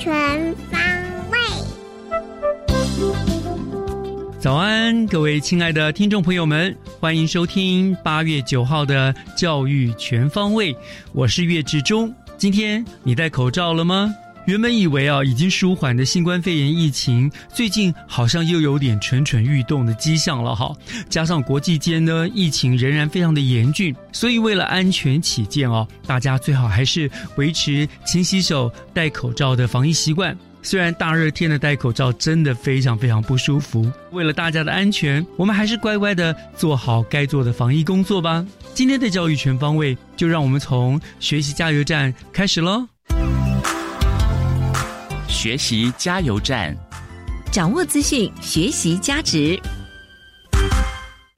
全方位。早安，各位亲爱的听众朋友们，欢迎收听八月九号的教育全方位，我是岳志忠。今天你戴口罩了吗？原本以为啊，已经舒缓的新冠肺炎疫情，最近好像又有点蠢蠢欲动的迹象了哈。加上国际间呢，疫情仍然非常的严峻，所以为了安全起见哦，大家最好还是维持勤洗手、戴口罩的防疫习惯。虽然大热天的戴口罩真的非常非常不舒服，为了大家的安全，我们还是乖乖的做好该做的防疫工作吧。今天的教育全方位，就让我们从学习加油站开始喽。学习加油站，掌握资讯，学习加值。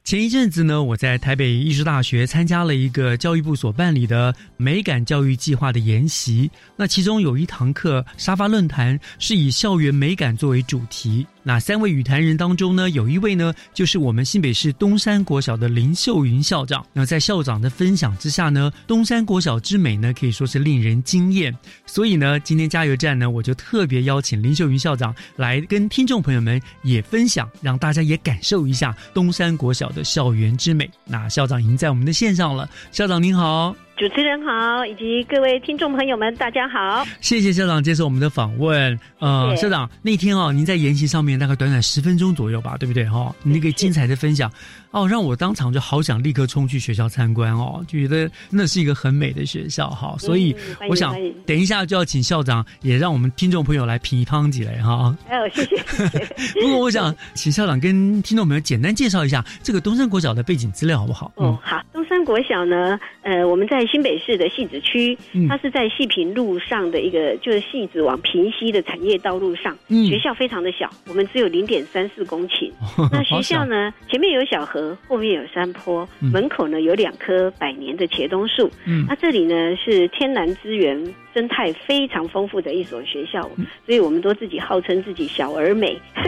前一阵子呢，我在台北艺术大学参加了一个教育部所办理的美感教育计划的研习。那其中有一堂课沙发论坛，是以校园美感作为主题。那三位语坛人当中呢，有一位呢，就是我们新北市东山国小的林秀云校长。那在校长的分享之下呢，东山国小之美呢，可以说是令人惊艳。所以呢，今天加油站呢，我就特别邀请林秀云校长来跟听众朋友们也分享，让大家也感受一下东山国小的校园之美。那校长已经在我们的线上了，校长您好。主持人好，以及各位听众朋友们，大家好！谢谢校长接受我们的访问。呃，校长那天哦，您在研习上面大概短短十分钟左右吧，对不对？哈，那个精彩的分享哦，让我当场就好想立刻冲去学校参观哦，就觉得那是一个很美的学校哈。所以我想等一下就要请校长也让我们听众朋友来品一汤几类哈。哎呦，谢谢。不过我想请校长跟听众朋友简单介绍一下这个东山国小的背景资料好不好？嗯，好。东山国小呢，呃，我们在新北市的戏子区，它是在戏平路上的一个，就是戏子往平西的产业道路上。嗯，学校非常的小，我们只有零点三四公顷。那学校呢，前面有小河，后面有山坡，门口呢有两棵百年的茄冬树。嗯，那这里呢是天然资源、生态非常丰富的一所学校，所以我们都自己号称自己小而美。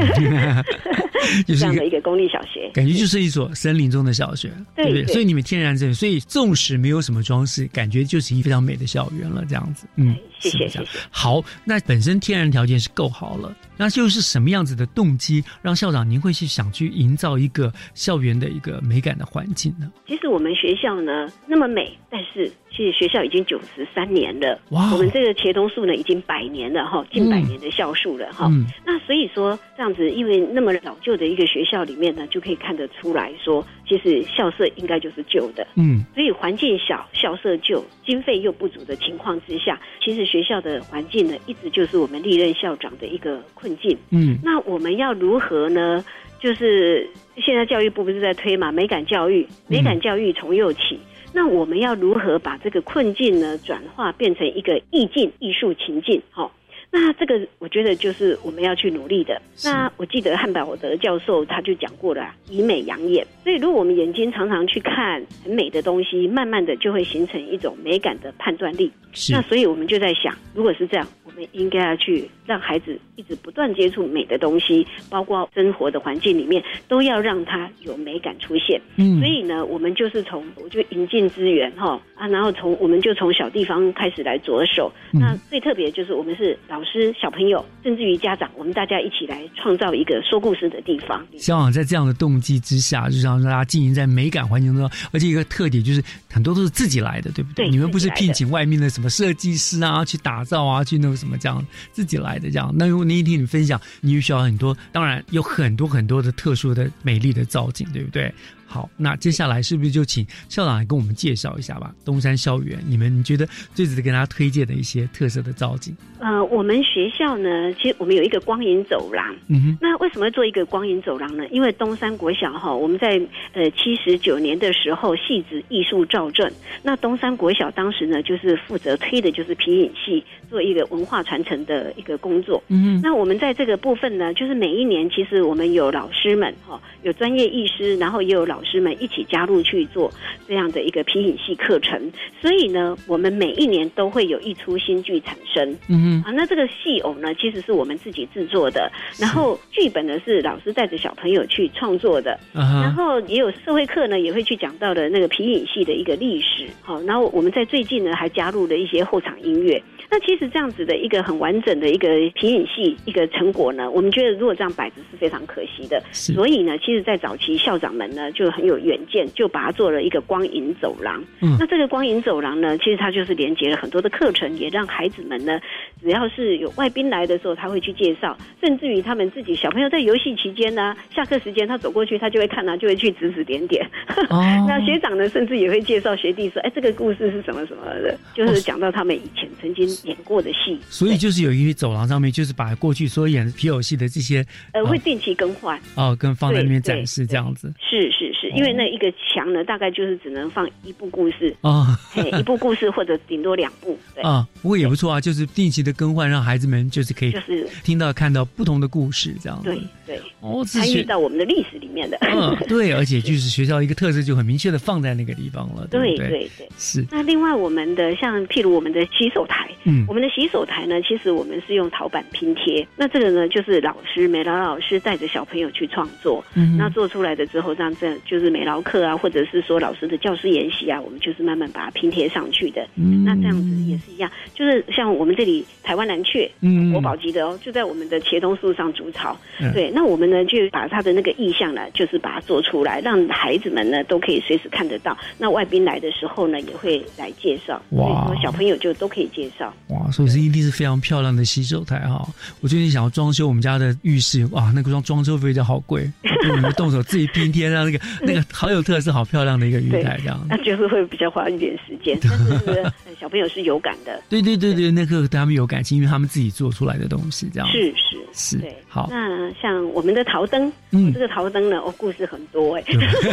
这样的一个公立小学，感觉就是一所森林中的小学，对不对？所以你们天然这，所以纵使没有什么装饰，感觉就是一非常美的校园了。这样子，嗯，谢谢谢谢。好，那本身天然条件是够好了，那就是什么样子的动机让校长您会去想去营造一个校园的一个美感的环境呢？其实我们学校呢那么美，但是其实学校已经九十三年了。哇，我们这个茄冬树呢已经百年了哈，近百年的校树了哈。那所以说这样子，因为那么老旧的一个学校里面呢，就可以看得出来说，其实校舍应该就是旧的。嗯，所以环境小、校舍旧、经费又不足的情况之下，其实学校的环境呢，一直就是我们历任校长的一个困境。嗯，那我们要如何呢？就是现在教育部不是在推嘛，美感教育，美感教育从幼起。那我们要如何把这个困境呢，转化变成一个意境、艺术情境？哈。那这个我觉得就是我们要去努力的。那我记得汉堡德教授他就讲过了，以美养眼。所以如果我们眼睛常常去看很美的东西，慢慢的就会形成一种美感的判断力。那所以我们就在想，如果是这样，我们应该要去让孩子一直不断接触美的东西，包括生活的环境里面都要让他有美感出现。嗯，所以呢，我们就是从我就引进资源哈啊，然后从我们就从小地方开始来着手。那最特别就是我们是老师、小朋友，甚至于家长，我们大家一起来创造一个说故事的地方。希望在这样的动机之下，就让大家经营在美感环境中，而且一个特点就是很多都是自己来的，对不对？你们不是聘请外面的什么设计师啊去打造啊，去那个什么这样自己来的这样。那如果你听你分享，你需要很多，当然有很多很多的特殊的美丽的造景，对不对？好，那接下来是不是就请校长来跟我们介绍一下吧？东山校园，你们觉得最值得跟大家推荐的一些特色的造景？呃，我们学校呢，其实我们有一个光影走廊。嗯哼。那为什么做一个光影走廊呢？因为东山国小哈，我们在呃七十九年的时候，戏子艺术造镇。那东山国小当时呢，就是负责推的就是皮影戏，做一个文化传承的一个工作。嗯哼。那我们在这个部分呢，就是每一年其实我们有老师们哈，有专业艺师，然后也有老。师们一起加入去做这样的一个皮影戏课程，所以呢，我们每一年都会有一出新剧产生。嗯啊，那这个戏偶呢，其实是我们自己制作的，然后剧本呢是老师带着小朋友去创作的，然后也有社会课呢，也会去讲到的那个皮影戏的一个历史。好，然后我们在最近呢还加入了一些后场音乐。那其实这样子的一个很完整的一个皮影戏一个成果呢，我们觉得如果这样摆着是非常可惜的。所以呢，其实，在早期校长们呢就很有远见，就把它做了一个光影走廊。嗯，那这个光影走廊呢，其实它就是连接了很多的课程，也让孩子们呢，只要是有外宾来的时候，他会去介绍，甚至于他们自己小朋友在游戏期间呢，下课时间他走过去，他就会看啊，就会去指指点点。那学长呢，甚至也会介绍学弟说：“哎，这个故事是什么什么的？”就是讲到他们以前曾经。演过的戏，所以就是有一个走廊上面，就是把过去所有演皮偶戏的这些，呃，会定期更换哦，跟放在那边展示这样子。是是是，因为那一个墙呢，大概就是只能放一部故事 啊，一部故事或者顶多两部。对啊，不过也不错啊，就是定期的更换，让孩子们就是可以就是听到看到不同的故事这样子。对对，哦，参与到我们的历史里面的。嗯，对，而且就是学校一个特色就很明确的放在那个地方了。对对对，是。那另外我们的像譬如我们的洗手台，嗯，我们的洗手台呢，其实我们是用陶板拼贴。那这个呢，就是老师美劳老师带着小朋友去创作，嗯，那做出来的之后，让这就是美劳课啊，或者是说老师的教师研习啊，我们就是慢慢把它拼贴上去的。嗯，那这样子也是一样，就是像我们这里台湾蓝雀，嗯，国宝级的哦，就在我们的茄冬树上筑巢。对，那我们呢就把他的那个意向呢，就是把它做出来，让孩子们呢都可以随时看得到。那外宾来的时候呢，也会来介绍。哇，小朋友就都可以介绍。哇，所以是一定是非常漂亮的洗手台哈。我最近想要装修我们家的浴室，哇，那个装装修费就好贵，我们动手自己拼贴，上那个那个好有特色、好漂亮的一个浴台这样。那就是会比较花一点时间，但是小朋友是有感的。对对对对，那个他们有感情，因为他们自己做出来的东西这样。是是是，对。好，那像我们的陶灯，嗯，这个陶灯呢，哦，故事很多哎。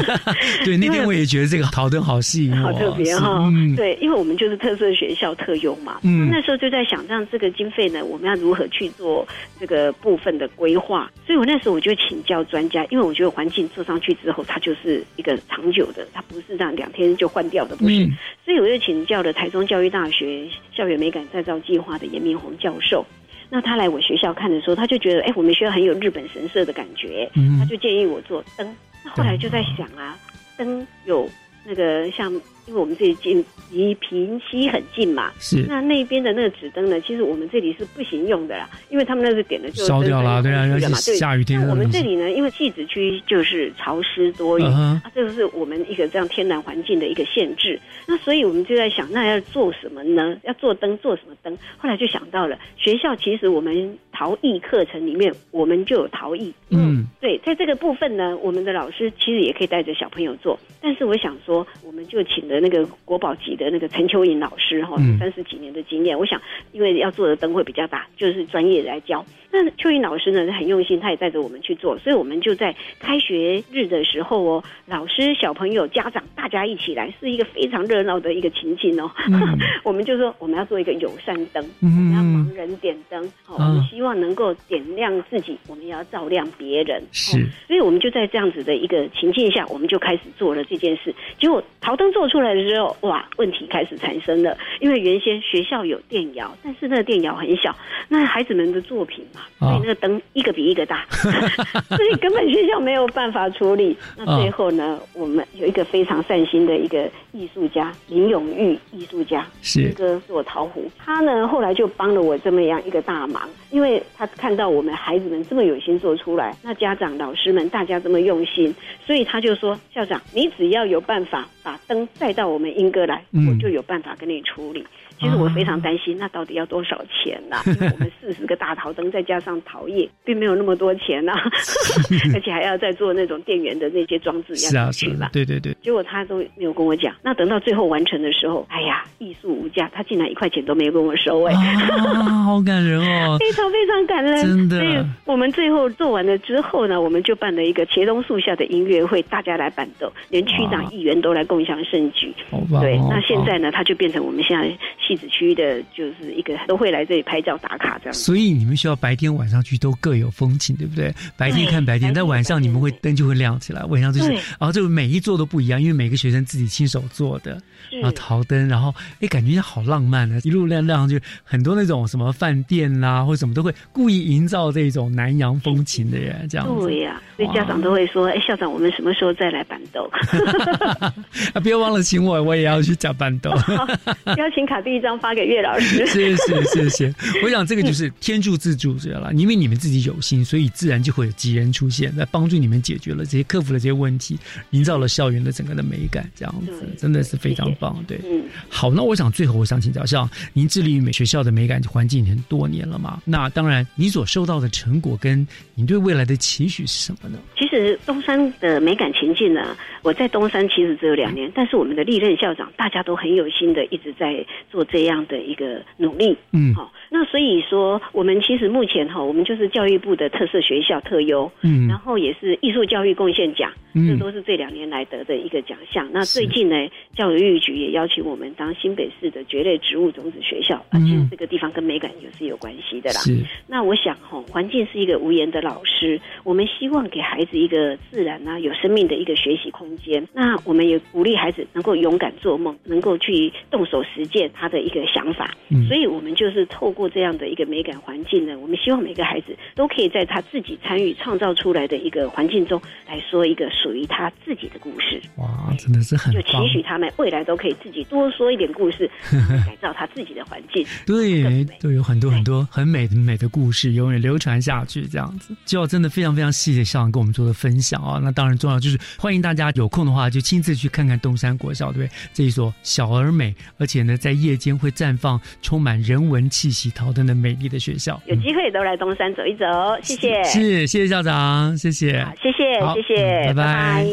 对，那天我也觉得这个陶灯好吸引我，好特别哈。对，因为我们就是特色学校特用嘛。嗯。那时候就在想，让这个经费呢，我们要如何去做这个部分的规划？所以我那时候我就请教专家，因为我觉得环境做上去之后，它就是一个长久的，它不是这样两天就换掉的，不是。所以我就请教了台中教育大学校园美感再造计划的严明宏教授。那他来我学校看的时候，他就觉得，哎，我们学校很有日本神社的感觉，他就建议我做灯。那后来就在想啊，灯有那个像。因为我们这里近离平溪很近嘛，是那那边的那个纸灯呢，其实我们这里是不行用的啦，因为他们那个点的就烧掉了，对啊，下雨天。我们这里呢，因为戏子区就是潮湿多雨啊，这个是我们一个这样天然环境的一个限制。那所以我们就在想，那要做什么呢？要做灯，做什么灯？后来就想到了学校，其实我们陶艺课程里面，我们就有陶艺。嗯，对，在这个部分呢，我们的老师其实也可以带着小朋友做。但是我想说，我们就请了那个国宝级的那个陈秋颖老师哈，三十几年的经验，我想因为要做的灯会比较大，就是专业来教。那秋云老师呢很用心，他也带着我们去做，所以我们就在开学日的时候哦，老师、小朋友、家长大家一起来，是一个非常热闹的一个情景哦。我们就说我们要做一个友善灯，我们要盲人点灯，好，我们希望。能够点亮自己，我们也要照亮别人。是，所以我们就在这样子的一个情境下，我们就开始做了这件事。结果陶灯做出来的时候，哇，问题开始产生了。因为原先学校有电窑，但是那个电窑很小，那孩子们的作品嘛，所以那个灯一个比一个大，所以根本学校没有办法处理。那最后呢，我们有一个非常善心的一个艺术家林永玉艺术家，是一个做陶壶，他呢后来就帮了我这么样一个大忙，因为他看到我们孩子们这么有心做出来，那家长老师们大家这么用心，所以他就说校长，你只要有办法把灯带到我们英哥来，我就有办法跟你处理。其实我非常担心，那到底要多少钱呢？因为我们四十个大陶灯再加上陶业，并没有那么多钱呐，而且还要再做那种电源的那些装置是啊，是吧？对对对。结果他都没有跟我讲。那等到最后完成的时候，哎呀，艺术无价，他竟然一块钱都没有跟我收哎，好感人哦，非常非常感人，真的。所以我们最后做完了之后呢，我们就办了一个茄东树下的音乐会，大家来伴奏，连区长、议员都来共享盛举。对，那现在呢，他就变成我们现在。戏子区的就是一个都会来这里拍照打卡这样，所以你们需要白天晚上去都各有风情，对不对？白天看白天，但晚上你们会灯就会亮起来，晚上就是，然后就每一座都不一样，因为每个学生自己亲手做的，然后陶灯，然后哎感觉好浪漫啊，一路亮亮，就很多那种什么饭店啦或者什么都会故意营造这种南洋风情的人这样。对呀，所以家长都会说，哎校长，我们什么时候再来板豆？啊，不要忘了请我，我也要去讲板豆。邀请卡第一张发给岳老师，谢谢谢谢。我想这个就是天助自助者了，因为你们自己有心，所以自然就会有吉人出现，来帮助你们解决了这些、克服了这些问题，营造了校园的整个的美感，这样子真的是非常棒。对，嗯，好，那我想最后我想请教，像您致力于美学校的美感环境很多年了嘛？那当然，你所收到的成果跟你对未来的期许是什么呢？其实东山的美感情境呢，我在东山其实只有两年，但是我们的历任校长大家都很有心的，一直在做。这样的一个努力，嗯，好，那所以说，我们其实目前哈，我们就是教育部的特色学校特优，嗯，然后也是艺术教育贡献奖，这都是这两年来得的一个奖项。那最近呢，教育局也邀请我们当新北市的蕨类植物种子学校，啊，其实这个地方跟美感也是有关系的啦。那我想哈，环境是一个无言的老师，我们希望给孩子一个自然啊、有生命的一个学习空间。那我们也鼓励孩子能够勇敢做梦，能够去动手实践他的。一个想法，所以我们就是透过这样的一个美感环境呢，我们希望每个孩子都可以在他自己参与创造出来的一个环境中来说一个属于他自己的故事。哇，真的是很就期许他们未来都可以自己多说一点故事，改造他自己的环境。对，都有很多很多很美的美的故事，永远流传下去。这样子，就要真的非常非常谢谢校长跟我们做的分享啊！那当然重要就是欢迎大家有空的话就亲自去看看东山国小，对不对？这一所小而美，而且呢在夜间。会绽放充满人文气息、陶灯的美丽的学校。有机会都来东山走一走，谢谢。是，谢谢校长，谢谢，谢谢，谢谢，拜拜。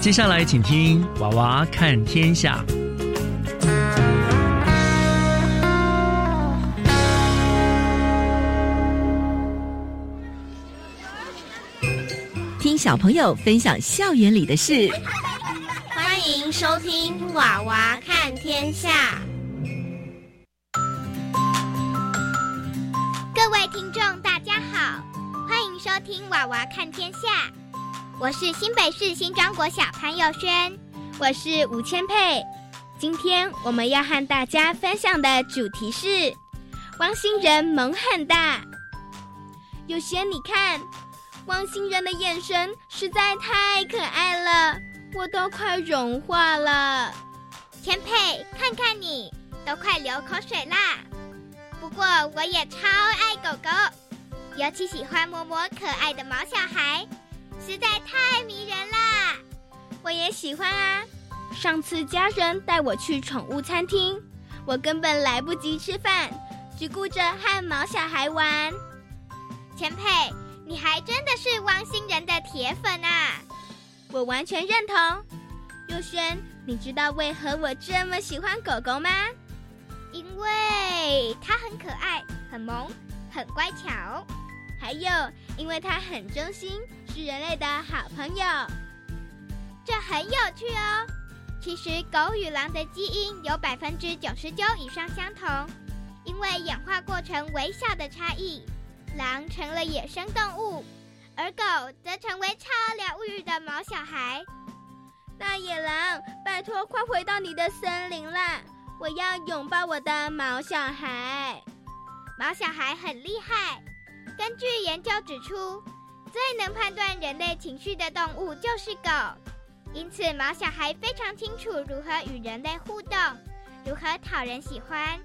接下来，请听《娃娃看天下》。听小朋友分享校园里的事，欢迎收听《娃娃看天下》。各位听众，大家好，欢迎收听《娃娃看天下》。我是新北市新庄国小潘佑轩，我是吴千佩。今天我们要和大家分享的主题是：汪星人萌很大。有些你看。汪星人的眼神实在太可爱了，我都快融化了。千佩，看看你，都快流口水啦。不过我也超爱狗狗，尤其喜欢摸摸可爱的毛小孩，实在太迷人啦。我也喜欢啊。上次家人带我去宠物餐厅，我根本来不及吃饭，只顾着和毛小孩玩。千佩。你还真的是汪星人的铁粉啊！我完全认同。佑轩，你知道为何我这么喜欢狗狗吗？因为它很可爱，很萌，很乖巧，还有因为它很忠心，是人类的好朋友。这很有趣哦。其实狗与狼的基因有百分之九十九以上相同，因为演化过程微小的差异，狼成了野生动物，而狗则成为超疗愈的毛小孩。大野狼，拜托快回到你的森林啦！我要拥抱我的毛小孩。毛小孩很厉害，根据研究指出，最能判断人类情绪的动物就是狗。因此，毛小孩非常清楚如何与人类互动，如何讨人喜欢。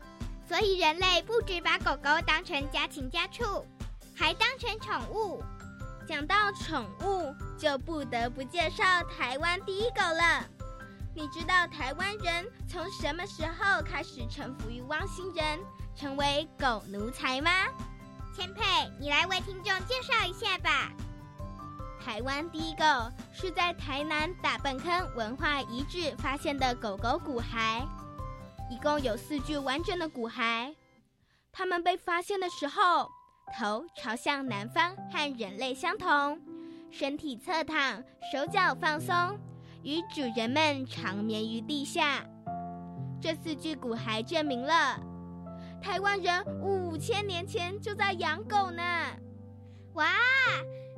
所以，人类不止把狗狗当成家禽家畜，还当成宠物。讲到宠物，就不得不介绍台湾第一狗了。你知道台湾人从什么时候开始臣服于汪星人，成为狗奴才吗？千佩，你来为听众介绍一下吧。台湾第一狗是在台南大粪坑文化遗址发现的狗狗骨骸，一共有四具完整的骨骸。它们被发现的时候，头朝向南方，和人类相同，身体侧躺，手脚放松，与主人们长眠于地下。这四具骨骸证明了台湾人五千年前就在养狗呢。哇！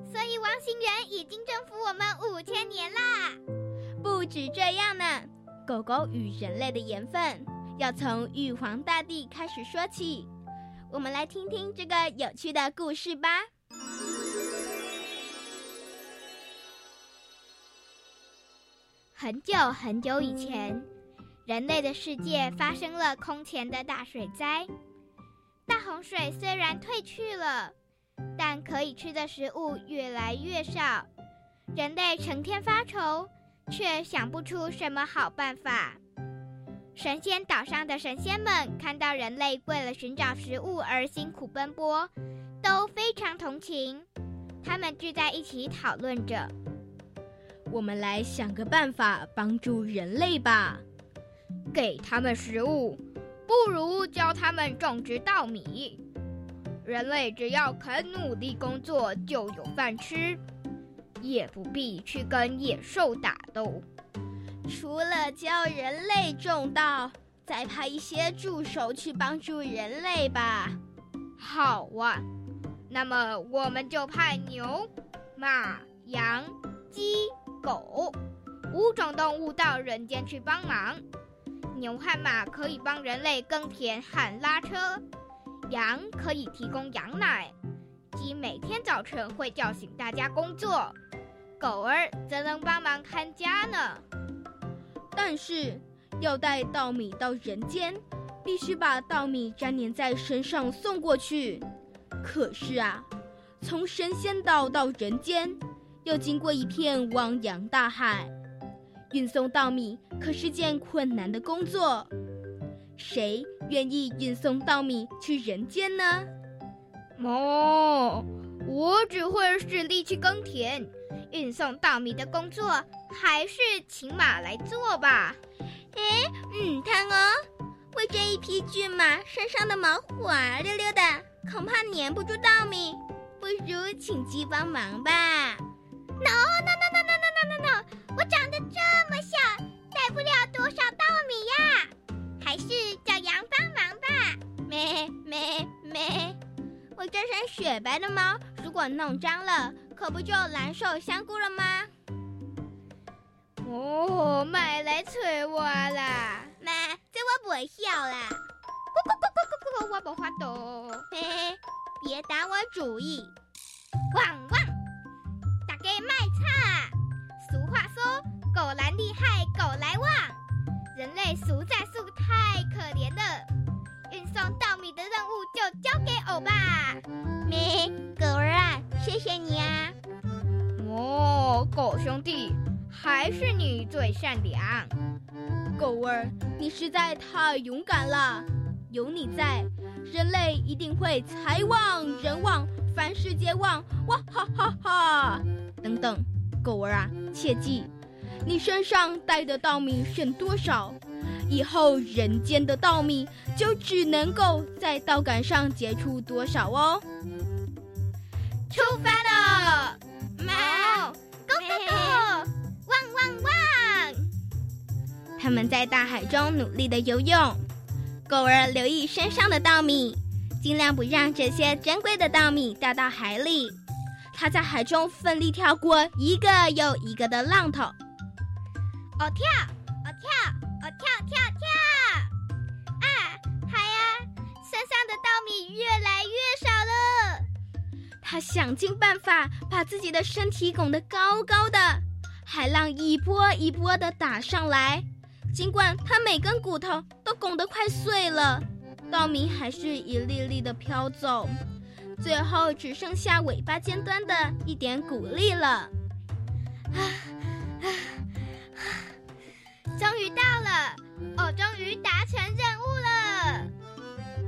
所以，汪星人已经征服我们五千年啦！不止这样呢，狗狗与人类的缘分要从玉皇大帝开始说起。我们来听听这个有趣的故事吧。很久很久以前，人类的世界发生了空前的大水灾。大洪水虽然退去了。但可以吃的食物越来越少，人类成天发愁，却想不出什么好办法。神仙岛上的神仙们看到人类为了寻找食物而辛苦奔波，都非常同情。他们聚在一起讨论着：“我们来想个办法帮助人类吧。给他们食物，不如教他们种植稻米。”人类只要肯努力工作，就有饭吃，也不必去跟野兽打斗。除了教人类种稻，再派一些助手去帮助人类吧。好啊，那么我们就派牛、马、羊、鸡、狗五种动物到人间去帮忙。牛和马可以帮人类耕田和拉车。羊可以提供羊奶，鸡每天早晨会叫醒大家工作，狗儿则能帮忙看家呢。但是要带稻米到人间，必须把稻米粘连在身上送过去。可是啊，从神仙岛到人间，要经过一片汪洋大海，运送稻米可是件困难的工作。谁愿意运送稻米去人间呢？哦，我只会使力气耕田，运送稻米的工作还是请马来做吧。哎，嗯，看哦，我这一匹骏马身上的毛滑溜溜的，恐怕粘不住稻米，不如请鸡帮忙吧。No no no no no no no no，no！我长得这么小，带不了多少稻米呀。还是叫羊帮忙吧。咩咩咩！我这身雪白的毛，如果弄脏了，可不就难受香菇了吗？哦，买来催我啦！妈，这我不会笑啦。咕咕咕咕咕咕，我不发抖。嘿嘿，别打我主意。汪汪！大家卖菜。俗话说，狗来厉害，狗来旺。人类实在是太可怜了，运送稻米的任务就交给欧吧。咩，谢谢你啊！哦，狗兄弟，还是你最善良。狗儿，你实在太勇敢了，有你在，人类一定会财旺人旺，凡事皆旺！哇哈哈哈！等等，狗儿啊，切记。你身上带的稻米剩多少？以后人间的稻米就只能够在稻杆上结出多少哦。出发了，猫，Go Go Go，汪汪汪！他们在大海中努力的游泳，狗儿留意身上的稻米，尽量不让这些珍贵的稻米掉到海里。它在海中奋力跳过一个又一个的浪头，哦跳，哦跳，哦跳跳跳！啊，海啊，身上的稻米越来越少了。他想尽办法把自己的身体拱得高高的，海浪一波一波的打上来。尽管他每根骨头都拱得快碎了，稻米还是一粒粒的飘走，最后只剩下尾巴尖端的一点谷粒了。啊啊！终于到了，哦，终于达成任务了。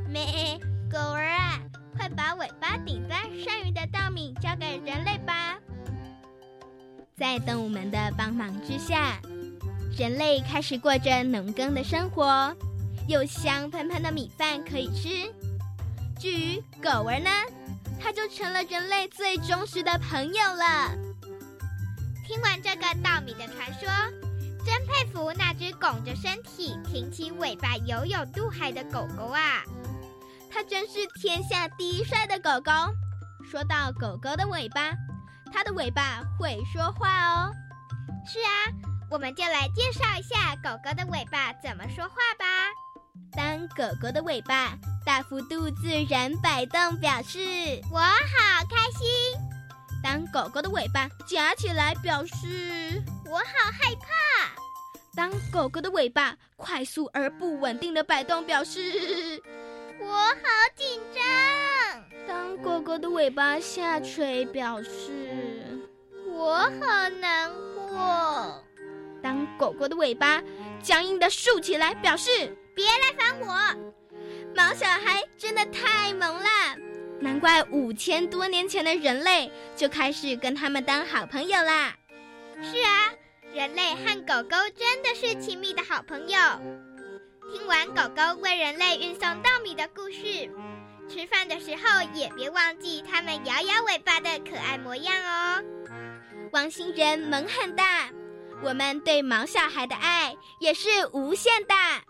咩，狗儿啊，快把尾巴顶在剩余的稻米交给人类吧。在动物们的帮忙之下。人类开始过着农耕的生活，有香喷喷的米饭可以吃。至于狗儿呢，它就成了人类最忠实的朋友了。听完这个稻米的传说，真佩服那只拱着身体、挺起尾巴游泳渡海的狗狗啊！它真是天下第一帅的狗狗。说到狗狗的尾巴，它的尾巴会说话哦。是啊。我们就来介绍一下狗狗的尾巴怎么说话吧。当狗狗的尾巴大幅度自然摆动，表示我好开心；当狗狗的尾巴夹起来，表示我好害怕；当狗狗的尾巴快速而不稳定的摆动，表示我好紧张；当狗狗的尾巴下垂，表示我好难过。当狗狗的尾巴僵硬的竖起来，表示别来烦我。毛小孩真的太萌了，难怪五千多年前的人类就开始跟他们当好朋友啦。是啊，人类和狗狗真的是亲密的好朋友。听完狗狗为人类运送稻米的故事，吃饭的时候也别忘记它们摇摇尾巴的可爱模样哦。汪星人萌很大。我们对毛小孩的爱也是无限大。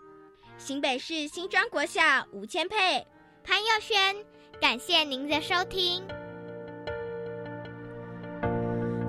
新北市新庄国小吴千佩、潘佑轩，感谢您的收听。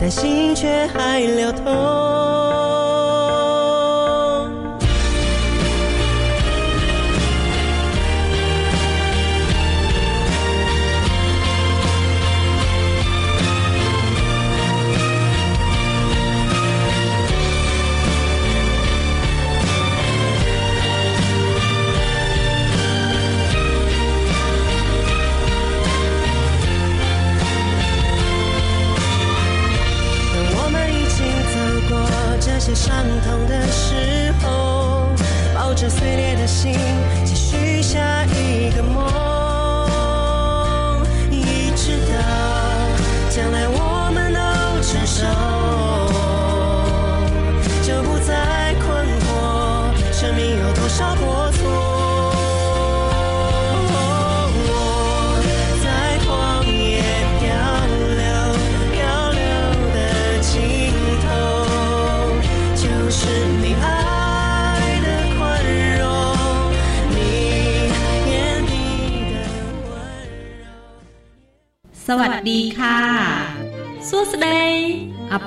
但心却还流通。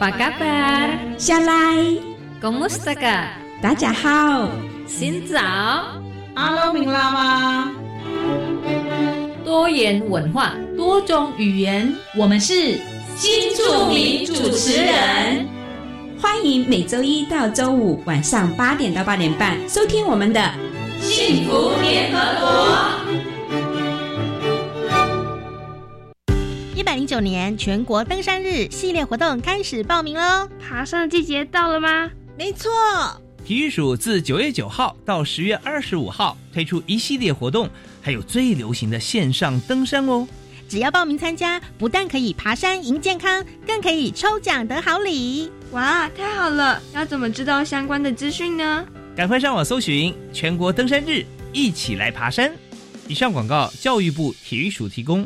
巴嘎巴下来公姆斯达嘎大家好新早阿罗明拉吗多元文化多种语言我们是新著名主持人欢迎每周一到周五晚上八点到八点半收听我们的幸福联合国百零九年全国登山日系列活动开始报名喽！爬山的季节到了吗？没错，体育署自九月九号到十月二十五号推出一系列活动，还有最流行的线上登山哦！只要报名参加，不但可以爬山赢健康，更可以抽奖得好礼！哇，太好了！要怎么知道相关的资讯呢？赶快上网搜寻全国登山日，一起来爬山！以上广告，教育部体育署提供。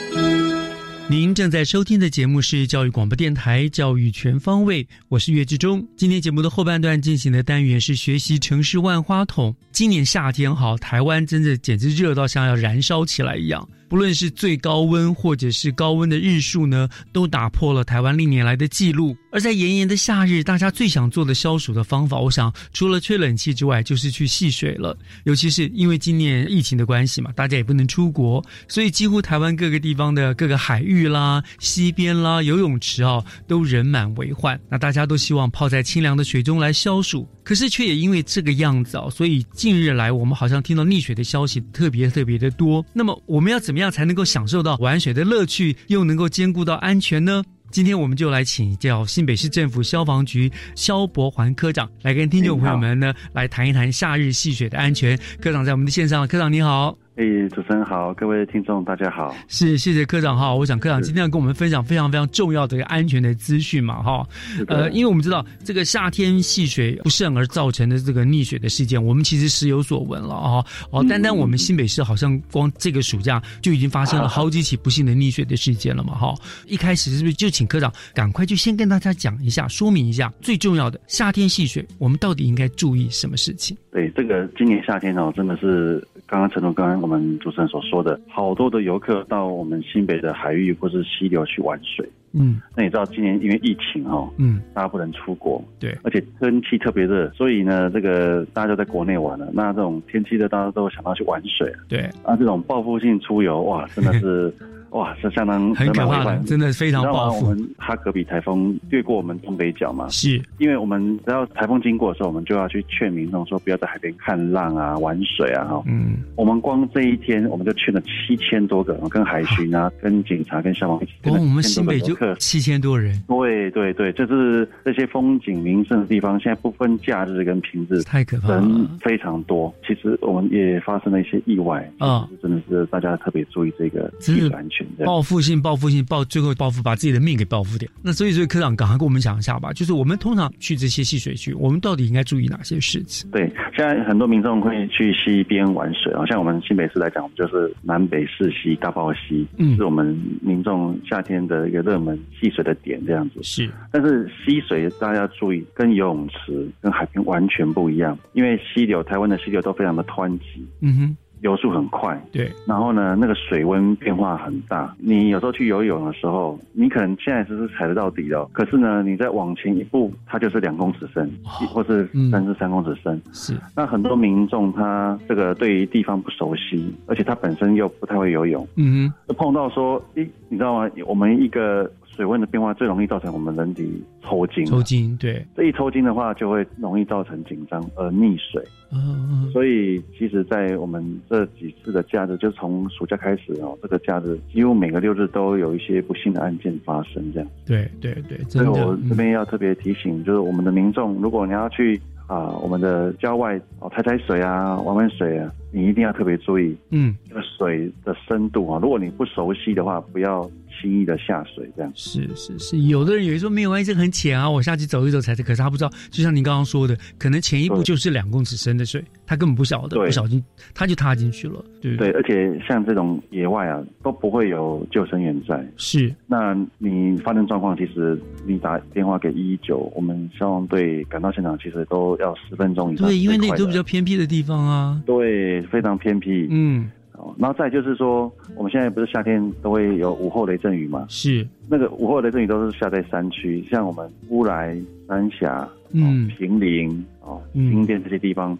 您正在收听的节目是教育广播电台《教育全方位》，我是岳志忠。今天节目的后半段进行的单元是学习城市万花筒。今年夏天，哈，台湾真的简直热到像要燃烧起来一样。不论是最高温或者是高温的日数呢，都打破了台湾历年来的记录。而在炎炎的夏日，大家最想做的消暑的方法，我想除了吹冷气之外，就是去戏水了。尤其是因为今年疫情的关系嘛，大家也不能出国，所以几乎台湾各个地方的各个海域啦、溪边啦、游泳池啊，都人满为患。那大家都希望泡在清凉的水中来消暑，可是却也因为这个样子哦，所以近日来我们好像听到溺水的消息特别特别的多。那么我们要怎么样？才能够享受到玩水的乐趣，又能够兼顾到安全呢？今天我们就来请教新北市政府消防局肖伯环科长，来跟听众朋友们呢来谈一谈夏日戏水的安全。科长在我们的线上，科长你好。哎，主持人好，各位听众大家好。是，谢谢科长哈。我想科长今天要跟我们分享非常非常重要的一个安全的资讯嘛哈。呃，因为我们知道这个夏天戏水不慎而造成的这个溺水的事件，我们其实时有所闻了啊。哦，单单我们新北市好像光这个暑假就已经发生了好几起不幸的溺水的事件了嘛哈。一开始是不是就请科长赶快就先跟大家讲一下，说明一下最重要的夏天戏水，我们到底应该注意什么事情？对，这个今年夏天哦，真的是。刚刚陈总，刚刚我们主持人所说的，好多的游客到我们新北的海域或是溪流去玩水。嗯，那你知道今年因为疫情哦，嗯，大家不能出国，对，而且天气特别热，所以呢，这个大家都在国内玩了。那这种天气热，大家都想到去玩水。对，啊，这种报复性出游，哇，真的是。哇，是相当很可怕的，真的非常报复。我们哈格比台风越过我们东北角嘛，是因为我们只要台风经过的时候，我们就要去劝民众说不要在海边看浪啊、玩水啊，哈。嗯。我们光这一天，我们就劝了七千多个，跟海巡啊、跟警察、跟消防一起。哦，我们新北就七千多人。对对对，就是这些风景名胜的地方，现在不分假日跟平日，太可怕了，人非常多。其实我们也发生了一些意外啊，真的是大家特别注意这个安全。全。报复性，报复性，报最后报复，把自己的命给报复掉。那所以，所以科长赶快跟我们讲一下吧。就是我们通常去这些戏水区，我们到底应该注意哪些事情？对，现在很多民众会去溪边玩水啊，像我们新北市来讲，我们就是南北市溪、大豹溪，嗯，是我们民众夏天的一个热门戏水的点，这样子。是，但是溪水大家要注意，跟游泳池、跟海边完全不一样，因为溪流，台湾的溪流都非常的湍急。嗯哼。流速很快，对，然后呢，那个水温变化很大。你有时候去游泳的时候，你可能现在只是踩得到底了，可是呢，你再往前一步，它就是两公尺深，或是三至三公尺深。是，那很多民众他这个对于地方不熟悉，而且他本身又不太会游泳，嗯哼，就碰到说，诶，你知道吗？我们一个。水温的变化最容易造成我们人体抽筋，抽筋对，这一抽筋的话就会容易造成紧张而溺水。嗯，所以其实，在我们这几次的假日，就从暑假开始哦，这个假日几乎每个六日都有一些不幸的案件发生，这样。对对对，所以我这边要特别提醒，就是我们的民众，如果你要去啊，我们的郊外哦，踩踩水啊，玩玩水啊。你一定要特别注意，嗯，这个水的深度啊，如果你不熟悉的话，不要轻易的下水，这样。是是是，有的人以为说没有关系，这很浅啊，我下去走一走才是。可是他不知道，就像您刚刚说的，可能前一步就是两公尺深的水，他根本不晓得，不小心他就踏进去了。对对，而且像这种野外啊，都不会有救生员在。是，那你发生状况，其实你打电话给一一九，我们消防队赶到现场，其实都要十分钟以上。对，因为那里都比较偏僻的地方啊。对。非常偏僻，嗯，哦，然后再就是说，我们现在不是夏天都会有午后雷阵雨嘛？是，那个午后雷阵雨都是下在山区，像我们乌来、三峡、嗯，平林、哦，新店这些地方。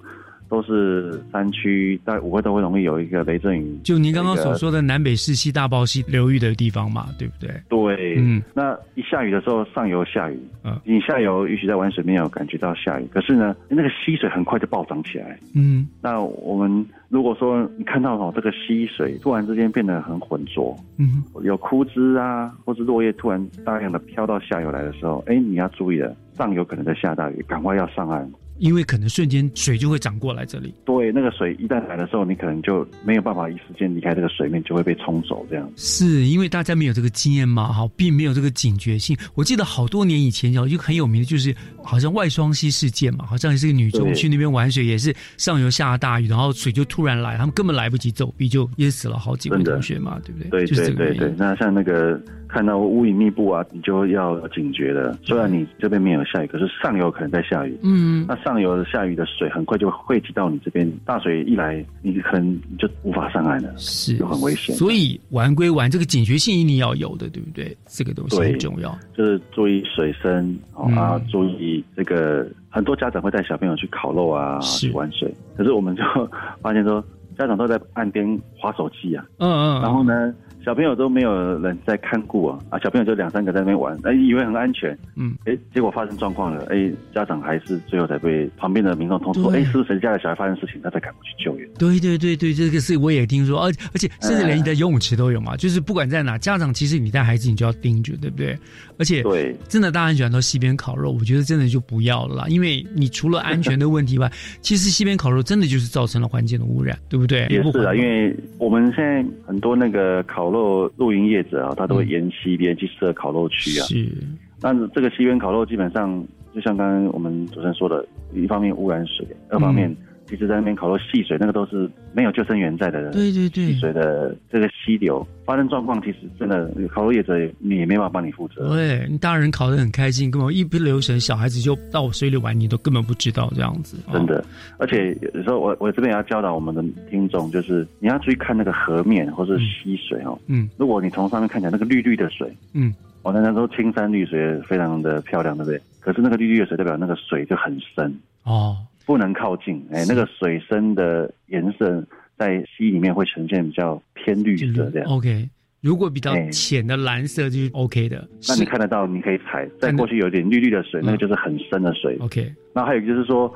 都是山区，在五个都会容易有一个雷阵雨。就您刚刚所说的南北四溪大包溪流域的地方嘛，对不对？对，嗯。那一下雨的时候，上游下雨，嗯，你下游也许在玩水没有感觉到下雨，可是呢，那个溪水很快就暴涨起来，嗯。那我们如果说你看到哦，这个溪水突然之间变得很浑浊，嗯，有枯枝啊，或是落叶突然大量的飘到下游来的时候，哎，你要注意了，上游可能在下大雨，赶快要上岸。因为可能瞬间水就会涨过来这里。对，那个水一旦来的时候，你可能就没有办法一时间离开这个水面，就会被冲走。这样是因为大家没有这个经验嘛？哈，并没有这个警觉性。我记得好多年以前有一个很有名的，就是好像外双溪事件嘛，好像也是个女中去那边玩水，也是上游下大雨，然后水就突然来，他们根本来不及走避，就淹死了好几位同学嘛，对不对？对对对对。那像那个看到乌云密布啊，你就要警觉了。虽然你这边没有下雨，可是上游可能在下雨。嗯，那上。上游下雨的水很快就汇集到你这边，大水一来，你可能就无法上岸了，是，就很危险。所以玩归玩，这个警觉性一定要有的，对不对？这个东西很重要，就是注意水深啊，注意这个。很多家长会带小朋友去烤肉啊，去玩水，可是我们就发现说，家长都在岸边划手机啊，嗯嗯，然后呢？小朋友都没有人在看顾啊，啊，小朋友就两三个在那边玩，哎，以为很安全，嗯，哎，结果发生状况了，哎，家长还是最后才被旁边的民众通知说，哎，是不是谁家的小孩发生事情，他才赶过去救援。对对对对，这个事我也听说，而而且甚至连你的游泳池都有嘛，就是不管在哪，家长其实你带孩子你就要盯着，对不对？而且对，真的大家很喜欢到西边烤肉，我觉得真的就不要了啦，因为你除了安全的问题外，其实西边烤肉真的就是造成了环境的污染，对不对？也是啊，因为我们现在很多那个烤肉露营业者啊，他都会沿西边去设烤肉区啊。是，但是这个西边烤肉基本上，就像刚刚我们主持人说的，一方面污染水，二方面。其实，在那边烤肉戏水，那个都是没有救生员在的。对对对，戏水的这个溪流发生状况，其实真的烤肉业者你也没办法帮你负责。对，你大人烤的很开心，根本一不留神，小孩子就到水里玩，你都根本不知道这样子。真的，而且有时候我我这边也要教导我们的听众，就是你要注意看那个河面或者溪水哦。嗯。如果你从上面看起来那个绿绿的水，嗯，我那时候青山绿水非常的漂亮，对不对？可是那个绿绿的水代表那个水就很深哦。不能靠近，哎，那个水深的颜色在溪里面会呈现比较偏绿色这样。OK，如果比较浅的蓝色就是 OK 的。那你看得到，你可以踩。再过去有点绿绿的水，那个就是很深的水。OK，那还有就是说，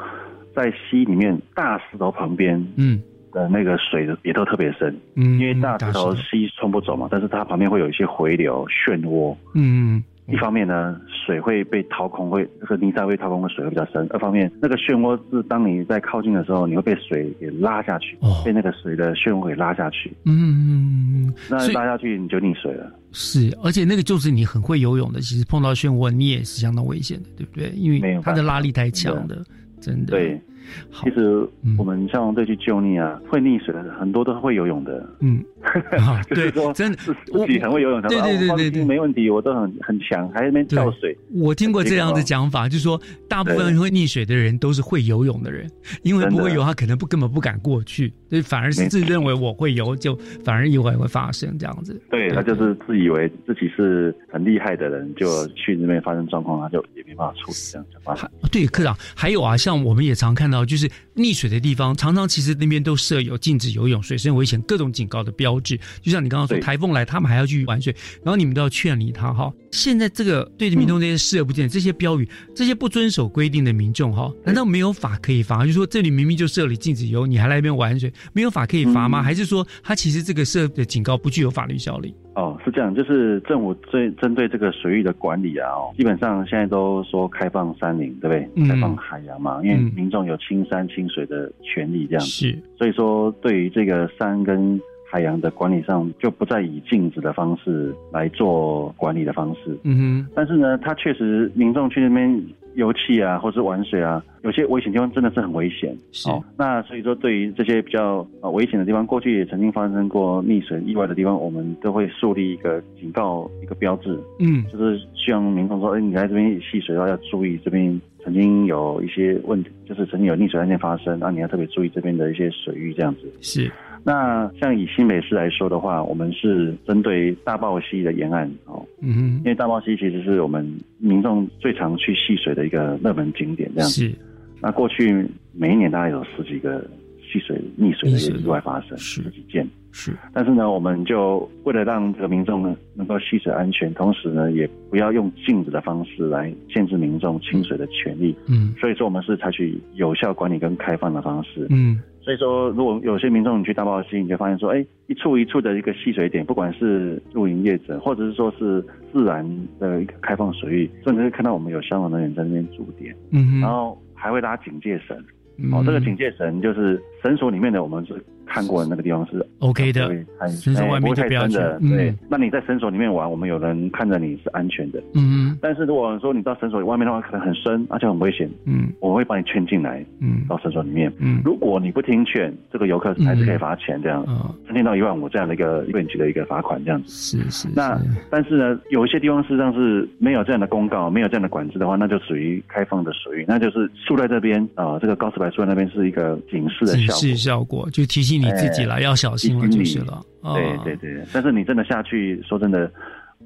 在溪里面大石头旁边，嗯，的那个水也都特别深，嗯，因为大石头溪冲不走嘛，但是它旁边会有一些回流漩涡，嗯。一方面呢，水会被掏空，会这个泥沙会掏空，水会比较深；二方面，那个漩涡是当你在靠近的时候，你会被水给拉下去，被那个水的漩涡给拉下去。嗯，那拉下去你就溺水了。是，而且那个就是你很会游泳的，其实碰到漩涡你也是相当危险的，对不对？因为它的拉力太强的，真的。对。其实我们消防队去救溺啊，会溺水的很多都是会游泳的。嗯，就是说真的自己很会游泳，对对对对对，没问题，我都很很强，还那边跳水。我听过这样的讲法，就是说大部分会溺水的人都是会游泳的人，因为不会游，他可能不根本不敢过去，所以反而是自认为我会游，就反而意外会发生这样子。对他就是自以为自己是很厉害的人，就去那边发生状况，他就也没办法处理这样子。对，科长，还有啊，像我们也常看到，就是溺水的地方，常常其实那边都设有禁止游泳、水深危险各种警告的标志。就像你刚刚说，台风来，他们还要去玩水，然后你们都要劝离他哈。现在这个对着民众这些视而不见，这些标语，这些不遵守规定的民众哈，难道没有法可以罚？就说这里明明就设立禁止游，你还来一边玩水，没有法可以罚吗？还是说他其实这个设的警告不具有法律效力？哦，是这样，就是政府最针对这个水域的管理啊，哦，基本上现在都说开放山林，对不对？开放海洋嘛，因为民众有青山清水的权利，这样是。所以说，对于这个山跟海洋的管理上，就不再以禁止的方式来做管理的方式。嗯哼。但是呢，它确实民众去那边。油气啊，或是玩水啊，有些危险地方真的是很危险。是，那所以说对于这些比较啊危险的地方，过去也曾经发生过溺水意外的地方，我们都会树立一个警告一个标志。嗯，就是希望民众说，哎，你来这边戏水的话要注意，这边曾经有一些问题，就是曾经有溺水案件发生，那你要特别注意这边的一些水域这样子。是。那像以新北市来说的话，我们是针对大豹溪的沿岸哦，嗯哼，因为大豹溪其实是我们民众最常去戏水的一个热门景点，这样子。那过去每一年大概有十几个戏水溺水的意外发生，十几件。是。但是呢，我们就为了让这个民众呢能够戏水安全，同时呢也不要用禁止的方式来限制民众清水的权利。嗯。所以说，我们是采取有效管理跟开放的方式。嗯。所以说，如果有些民众你去大报溪，你就发现说，哎，一处一处的一个戏水点，不管是露营业者，或者是说是自然的一个开放水域，甚至是看到我们有消防人员在那边驻点，嗯，然后还会拉警戒绳，哦，这个警戒绳就是绳索里面的，我们是。看过的那个地方是 OK 的，绳索外面就不。对，那你在绳索里面玩，我们有人看着你是安全的。嗯，但是如果说你到绳索外面的话，可能很深，而且很危险。嗯，我会把你劝进来。嗯，到绳索里面。嗯，如果你不听劝，这个游客还是可以罚钱这样。嗯，三千到一万五这样的一个一级的一个罚款这样子。是是。那但是呢，有一些地方事实上是没有这样的公告，没有这样的管制的话，那就属于开放的水域，那就是树在这边啊，这个高石白树在那边是一个警示的效示效果就提醒。你自己了，要小心了就是了。对对对，但是你真的下去，说真的，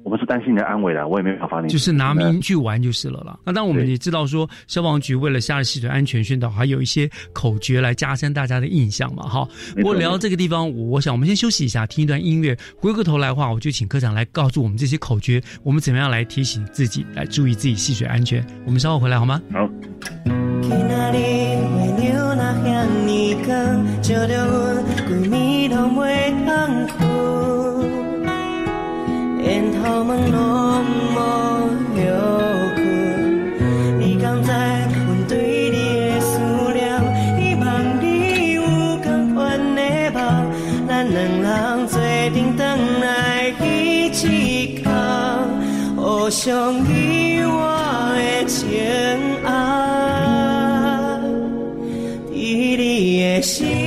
我们是担心你的安危的，我也没办法你。就是拿命去玩就是了啦。那当我们也知道说，消防局为了下戏水安全宣导，还有一些口诀来加深大家的印象嘛。哈，不过聊到这个地方，我想我们先休息一下，听一段音乐。回过头来的话，我就请科长来告诉我们这些口诀，我们怎么样来提醒自己，来注意自己戏水安全。我们稍后回来好吗？好。照着阮规暝拢袂通困，烟头门拢无休困。你敢知阮对你的思念？希望你有同款的梦，咱两人做阵转来一起哭，互相心。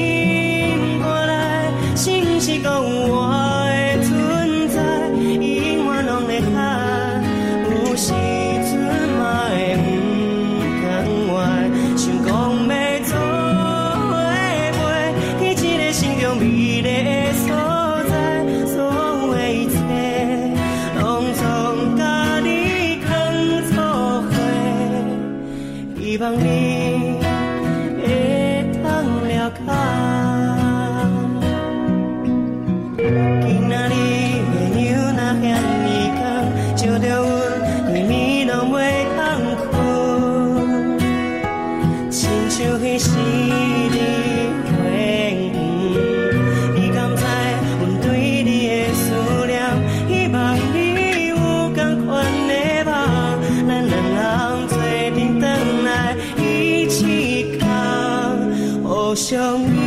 想。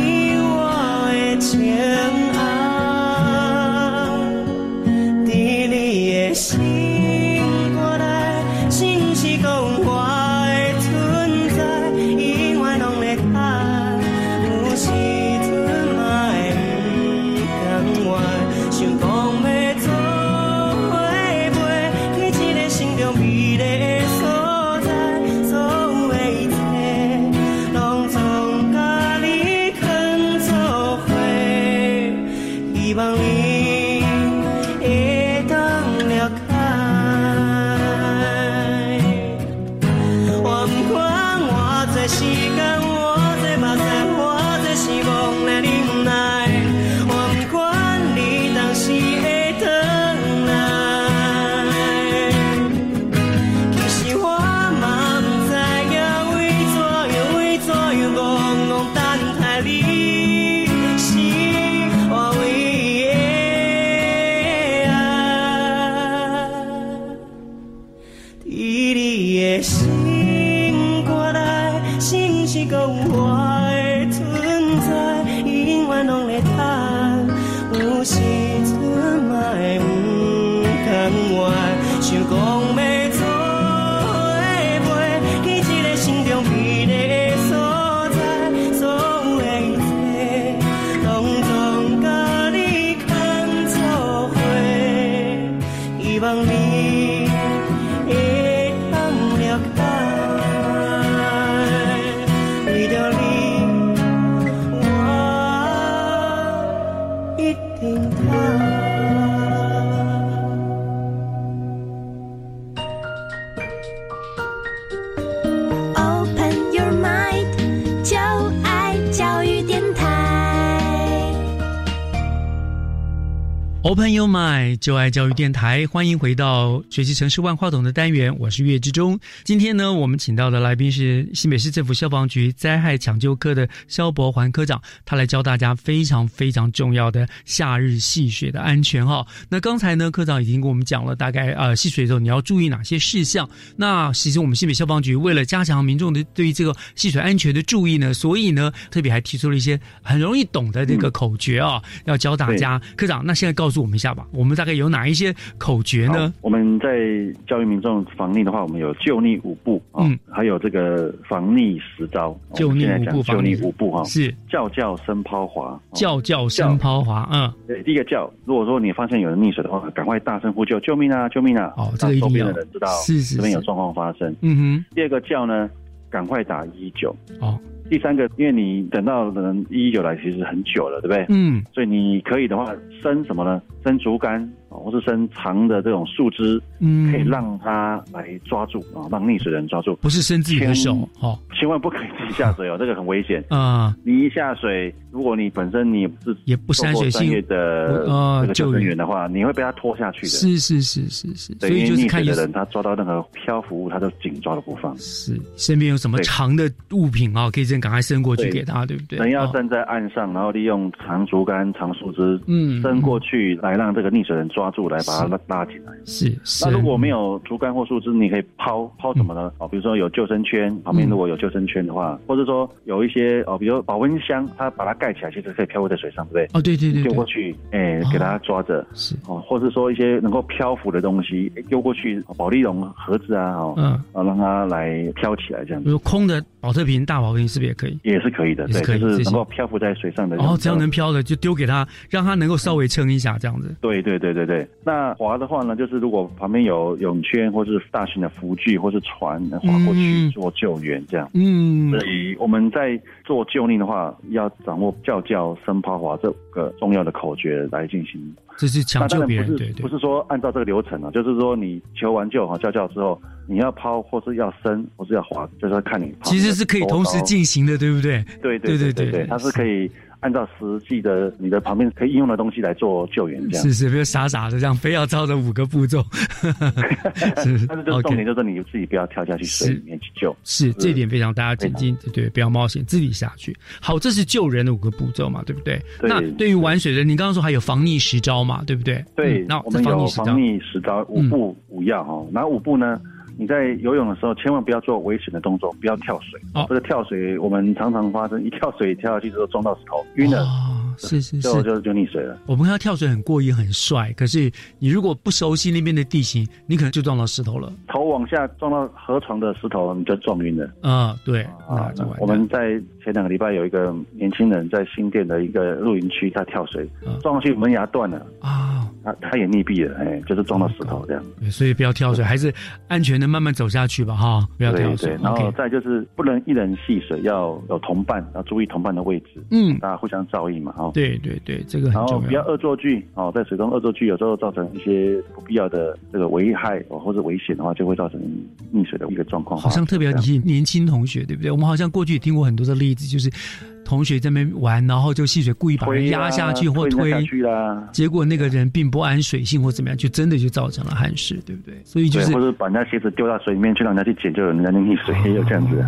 Open Your Mind，就爱教育电台，欢迎回到学习城市万花筒的单元，我是岳志忠。今天呢，我们请到的来宾是新北市政府消防局灾害抢救科的肖博环科长，他来教大家非常非常重要的夏日戏水的安全哈。那刚才呢，科长已经跟我们讲了大概呃戏水的时候你要注意哪些事项。那其实我们新北消防局为了加强民众的对于这个戏水安全的注意呢，所以呢特别还提出了一些很容易懂的这个口诀啊、要教大家。科长，那现在告诉我们一下吧，我们大概有哪一些口诀呢？我们在教育民众防溺的话，我们有救溺五步啊、嗯还有这个防溺十招。救溺五步讲救溺五步哈，是叫叫声抛滑，叫叫声抛滑，嗯，对，第一个叫，如果说你发现有人溺水的话，赶快大声呼救，救命啊，救命啊！哦这个一定让周边要的人知道是是是这边有状况发生。嗯哼第二个叫呢，赶快打一一九。哦，第三个，因为你等到人一一九来，其实很久了，对不对？嗯，所以你可以的话，升什么呢？伸竹竿哦或是伸长的这种树枝，嗯可以让它来抓住啊，让溺水的人抓住。不是伸自己的手哦，千万不可以自己下水哦，这个很危险。啊、你一下水，如果你本身你也不是也不山水性专业的呃这个救生救援员的话，你会被他拖下去的。是是是是是，所以就是看的人，他抓到任何漂浮物，他都紧抓的不放。是身边有什么长的物品啊，可以先赶快伸过去给他，对不对？哦人要站在岸上，然后利用长竹竿、长树枝，嗯伸过去来让这个溺水人抓住，来把它拉拉起来。是那如，果没有竹竿或树枝，你可以抛抛什么呢？哦，比如说有救生圈，旁边嗯如果有救生圈的话，或者说有一些哦，比如保温箱，它把它盖起来，其实可以漂浮在水上，对不对？哦，对对对对，丢过去，哎、给它抓着，是哦，或者说一些能够漂浮的东西哎丢过去，哦保利龙盒子啊，哦，嗯，啊，让它来飘起来，这样子比如空的保特瓶、大保特瓶是不是也可以？也是可以的，对，就是能够漂浮在水上的。哦，只要能漂的就丢给他，让他能够稍微撑一下，这样子。对对对对对，那划的话呢，就是如果旁边有泳圈或是大型的浮具或是船划过去做救援这样。嗯所以我们在做救命的话，要掌握叫叫声抛划这五个重要的口诀来进行。这是抢救别人，不是对对不。是说按照这个流程啊，就是说你求完救哈叫叫之后，你要抛或是要伸或是要滑，就是要看你其实是可以同时进行的，对不对？对对对对对它是可以按照实际的你的旁边可以应用的东西来做救援，这样是是，不要傻傻的这样，非要照着五个步骤。是但是就是重点就是你自己不要跳下去水里面去救。是这点非常大家谨记，对对，不要冒险自己下去。好，这是救人的五个步骤嘛，对不对？对那对于玩水的，你刚刚说还有防溺十招嘛，对不对？对嗯，那我们有防溺十招防溺十招五步五要哈，哪五步呢？你在游泳的时候，千万不要做危险的动作，不要跳水。哦，这个跳水我们常常发生，一跳水跳下去之后撞到石头，晕了。是是是，就就就溺水了。我们看到跳水很过瘾很帅，可是你如果不熟悉那边的地形，你可能就撞到石头了。头往下撞到河床的石头，你就撞晕了。啊，对啊，我们在前两个礼拜有一个年轻人在新店的一个露营区，他跳水撞上去门牙断了啊，他他也溺毙了，哎，就是撞到石头这样。所以不要跳水，还是安全的慢慢走下去吧，哈，不要跳水。然后再就是不能一人戏水，要有同伴，要注意同伴的位置，嗯，大家互相照应嘛，哈。对对对，这个很重要。不要恶作剧哦，在水中恶作剧有时候造成一些不必要的这个危害哦，或者危险的话，就会造成溺水的一个状况。好像特别年年轻同学，对不对？我们好像过去也听过很多的例子，就是。同学在那边玩，然后就戏水故意把人压下去或推，结果那个人并不安水性或怎么样，就真的就造成了憾事，对不对？所以就是或者把人家鞋子丢到水里面去，让人家去捡，就有人家溺水，也有这样子。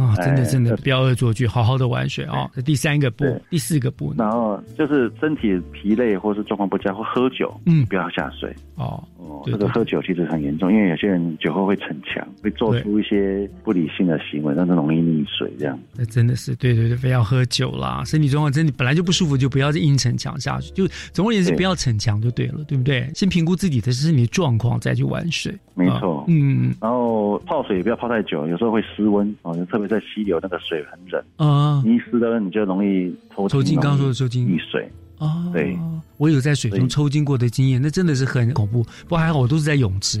啊，真的真的不要恶作剧，好好的玩水啊！这第三个步，第四个步，然后就是身体疲累或是状况不佳或喝酒，嗯，不要下水哦。哦，这个喝酒其实很严重，因为有些人酒后会逞强，会做出一些不理性的行为，让他容易溺水这样。那真的是对对对，非要。要喝酒啦，身体状况真的本来就不舒服，就不要再硬逞强下去。就总而言之，不要逞强就对了，对不对？先评估自己的身体状况，再去玩水。没错，嗯。然后泡水也不要泡太久，有时候会失温哦，特别在溪流那个水很冷啊，你一湿了你就容易抽抽筋。刚刚说的抽筋，溺水。啊，对，我有在水中抽筋过的经验，那真的是很恐怖。不过还好，我都是在泳池。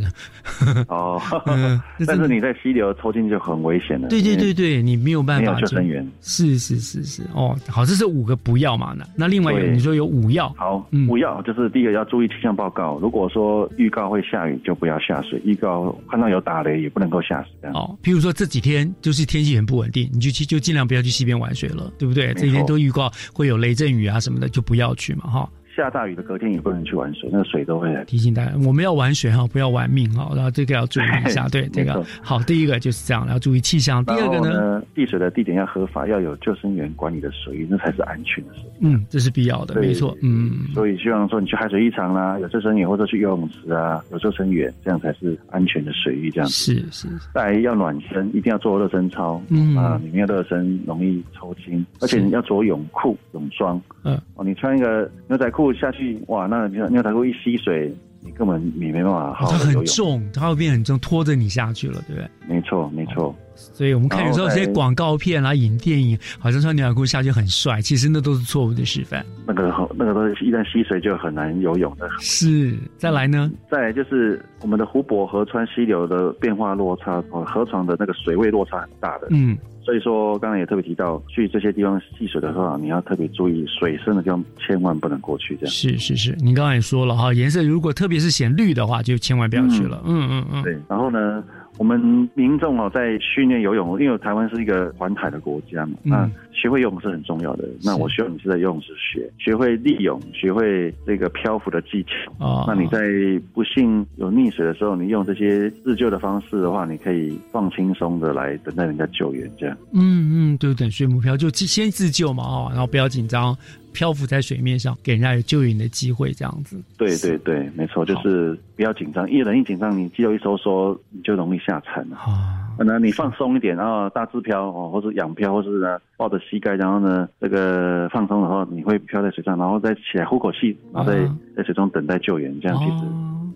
哦，但是你在溪流抽筋就很危险了。对对对对，你没有办法。救生员。是是是是，哦，好，这是五个不要嘛？那那另外有你说有五要。好，五要就是第一个要注意气象报告，如果说预告会下雨，就不要下水；预告看到有打雷，也不能够下水。哦，譬如说这几天就是天气很不稳定，你就去就尽量不要去溪边玩水了，对不对？这几天都预告会有雷阵雨啊什么的，就不。要去嘛哈。下大雨的隔天也不能去玩水，那个水都会提醒大家，我们要玩水哈，不要玩命哈。然后这个要注意一下，对这个好。第一个就是这样，要注意气象。第二个呢，递水的地点要合法，要有救生员管理的水域，那才是安全的水。嗯，这是必要的，没错。嗯，所以希望说你去海水浴场啦，有救生员或者去游泳池啊，有救生员，这样才是安全的水域。这样是是。再要暖身，一定要做热身操。嗯啊，里面热身容易抽筋，而且你要着泳裤、泳装。嗯哦，你穿一个牛仔裤下去，哇！那牛牛仔裤一吸水，你根本你没办法好。它很重，它会变很重，拖着你下去了，对不对？没错，没错。所以我们看有时候这些广告片啊、影电影，好像穿牛仔裤下去很帅，其实那都是错误的示范。那个那个都一旦吸水就很难游泳的。是，再来呢？再来就是我们的湖泊、河川、溪流的变化落差，哦，河床的那个水位落差很大的。嗯。所以说，刚才也特别提到，去这些地方戏水的话，你要特别注意水深的地方，千万不能过去。这样是是是，您刚才也说了哈，颜色如果特别是显绿的话，就千万不要去了。嗯嗯嗯。对，然后呢？我们民众哦，在训练游泳，因为台湾是一个环海的国家嘛，那学会游泳是很重要的。那我希望你是在游泳池学，学会利泳，学会这个漂浮的技巧。啊，那你在不幸有溺水的时候，你用这些自救的方式的话，你可以放轻松的来等待人家救援，这样。嗯嗯，对，对水母漂就先自救嘛，哦，然后不要紧张。漂浮在水面上，给人家有救援的机会，这样子。对对对，没错，就是不要紧张。一人一紧张，你肌肉一收缩，你就容易下沉啊。那你放松一点，然后大自漂哦，或者仰漂，或是呢抱着膝盖，然后呢这个放松的话，你会漂在水上，然后再起来呼口气，然后在在水中等待救援，这样其实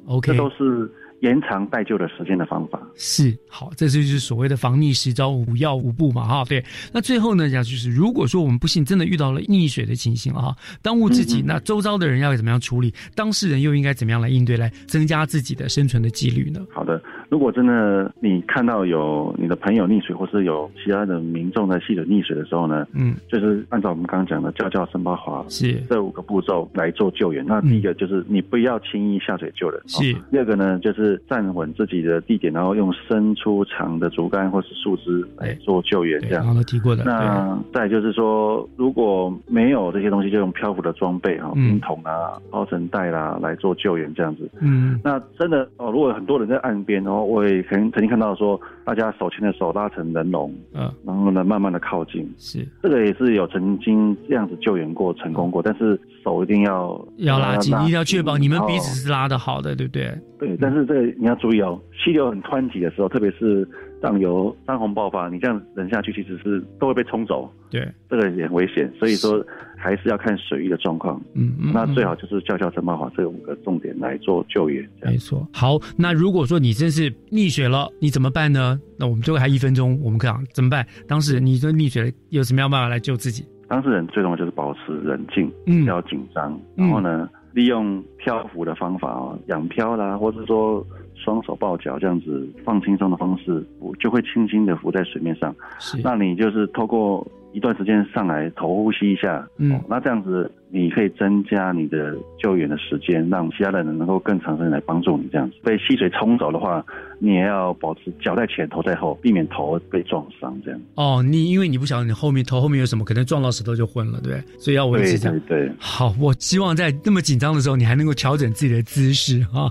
，OK，这都是。延长待救的时间的方法是好，这就是所谓的防溺十招五要五步嘛，哈，对。那最后呢，讲就是，如果说我们不幸真的遇到了溺水的情形了哈，当务之急，那周遭的人要怎么样处理？当事人又应该怎么样来应对，来增加自己的生存的几率呢？好的，如果真的你看到有你的朋友溺水，或是有其他的民众在戏水溺水的时候呢，嗯，就是按照我们刚刚讲的叫叫声爆滑是这五个步骤来做救援。那第一个就是你不要轻易下水救人，是。第二个呢，就是。站稳自己的地点，然后用伸出长的竹竿或是树枝来做救援，这样。刚刚提过的。那再就是说，如果没有这些东西，就用漂浮的装备哈，冰桶啊、包绳袋啦来做救援，这样子。嗯。那真的哦，如果很多人在岸边，然我也曾曾经看到说，大家手牵着手拉成人龙，嗯，然后呢，慢慢的靠近。是，这个也是有曾经这样子救援过，成功过，但是手一定要要拉紧，一定要确保你们彼此是拉的好的，对不对？对，但是这个你要注意哦，溪流很湍急的时候，特别是上游山洪爆发，你这样人下去其实是都会被冲走。对，这个也很危险，所以说还是要看水域的状况。嗯，那最好就是叫叫陈茂华这五个重点来做救援。没错。好，那如果说你真是溺水了，你怎么办呢？那我们最后还一分钟，我们讲怎么办？当时你说溺水了，有什么样办法来救自己？当事人最重要就是保持冷静，不要紧张，然后呢，利用漂浮的方法哦，仰漂啦，或者说双手抱脚这样子放轻松的方式，就会轻轻的浮在水面上。是，那你就是透过。一段时间上来头呼吸一下，嗯，那这样子你可以增加你的救援的时间，让其他的人能够更长时间来帮助你。这样子被溪水冲走的话，你也要保持脚在前，头在后，避免头被撞伤。这样哦，你因为你不晓得你后面头后面有什么，可能撞到石头就昏了，对不对？所以要维持这样。对，好，我希望在那么紧张的时候，你还能够调整自己的姿势啊。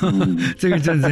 这个真的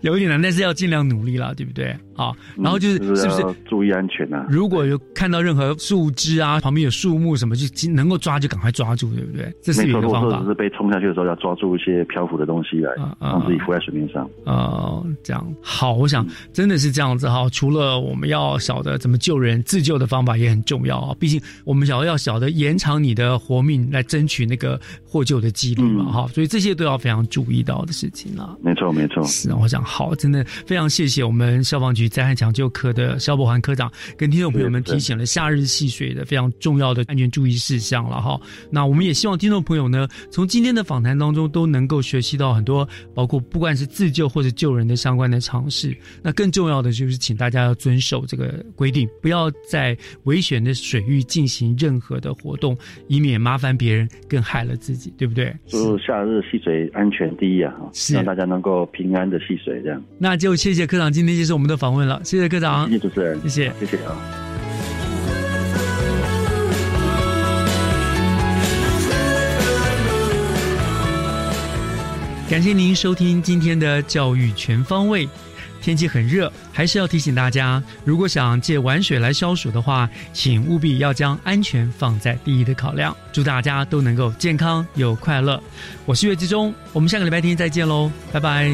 有一点难，但是要尽量努力了，对不对？好，然后就是是不是注意安全啊？如果有看到任何树枝啊，旁边有树木什么，就能够抓就赶快抓住，对不对？这是一个方法。只是被冲下去的时候，要抓住一些漂浮的东西来，让自己浮在水面上。哦，这样好。我想真的是这样子哈。除了我们要晓得怎么救人，自救的方法也很重要啊。毕竟我们晓要晓得延长你的活命，来争取那个获救的几率嘛哈。所以这些都要非常注意到的事情了。没错，没错。是啊，我想好，真的非常谢谢我们消防局。灾害抢救科的肖博涵科长跟听众朋友们提醒了夏日戏水的非常重要的安全注意事项了哈。那我们也希望听众朋友呢，从今天的访谈当中都能够学习到很多，包括不管是自救或者救人的相关的常识。那更重要的就是，请大家要遵守这个规定，不要在危险的水域进行任何的活动，以免麻烦别人，更害了自己，对不对？祝夏日戏水安全第一啊！希望大家能够平安的戏水，这样。那就谢谢科长今天接受我们的访。问了，谢谢科长，谢谢主持人，谢谢，谢谢啊。感谢您收听今天的教育全方位。天气很热，还是要提醒大家，如果想借玩水来消暑的话，请务必要将安全放在第一的考量。祝大家都能够健康又快乐。我是岳继忠，我们下个礼拜天再见喽，拜拜。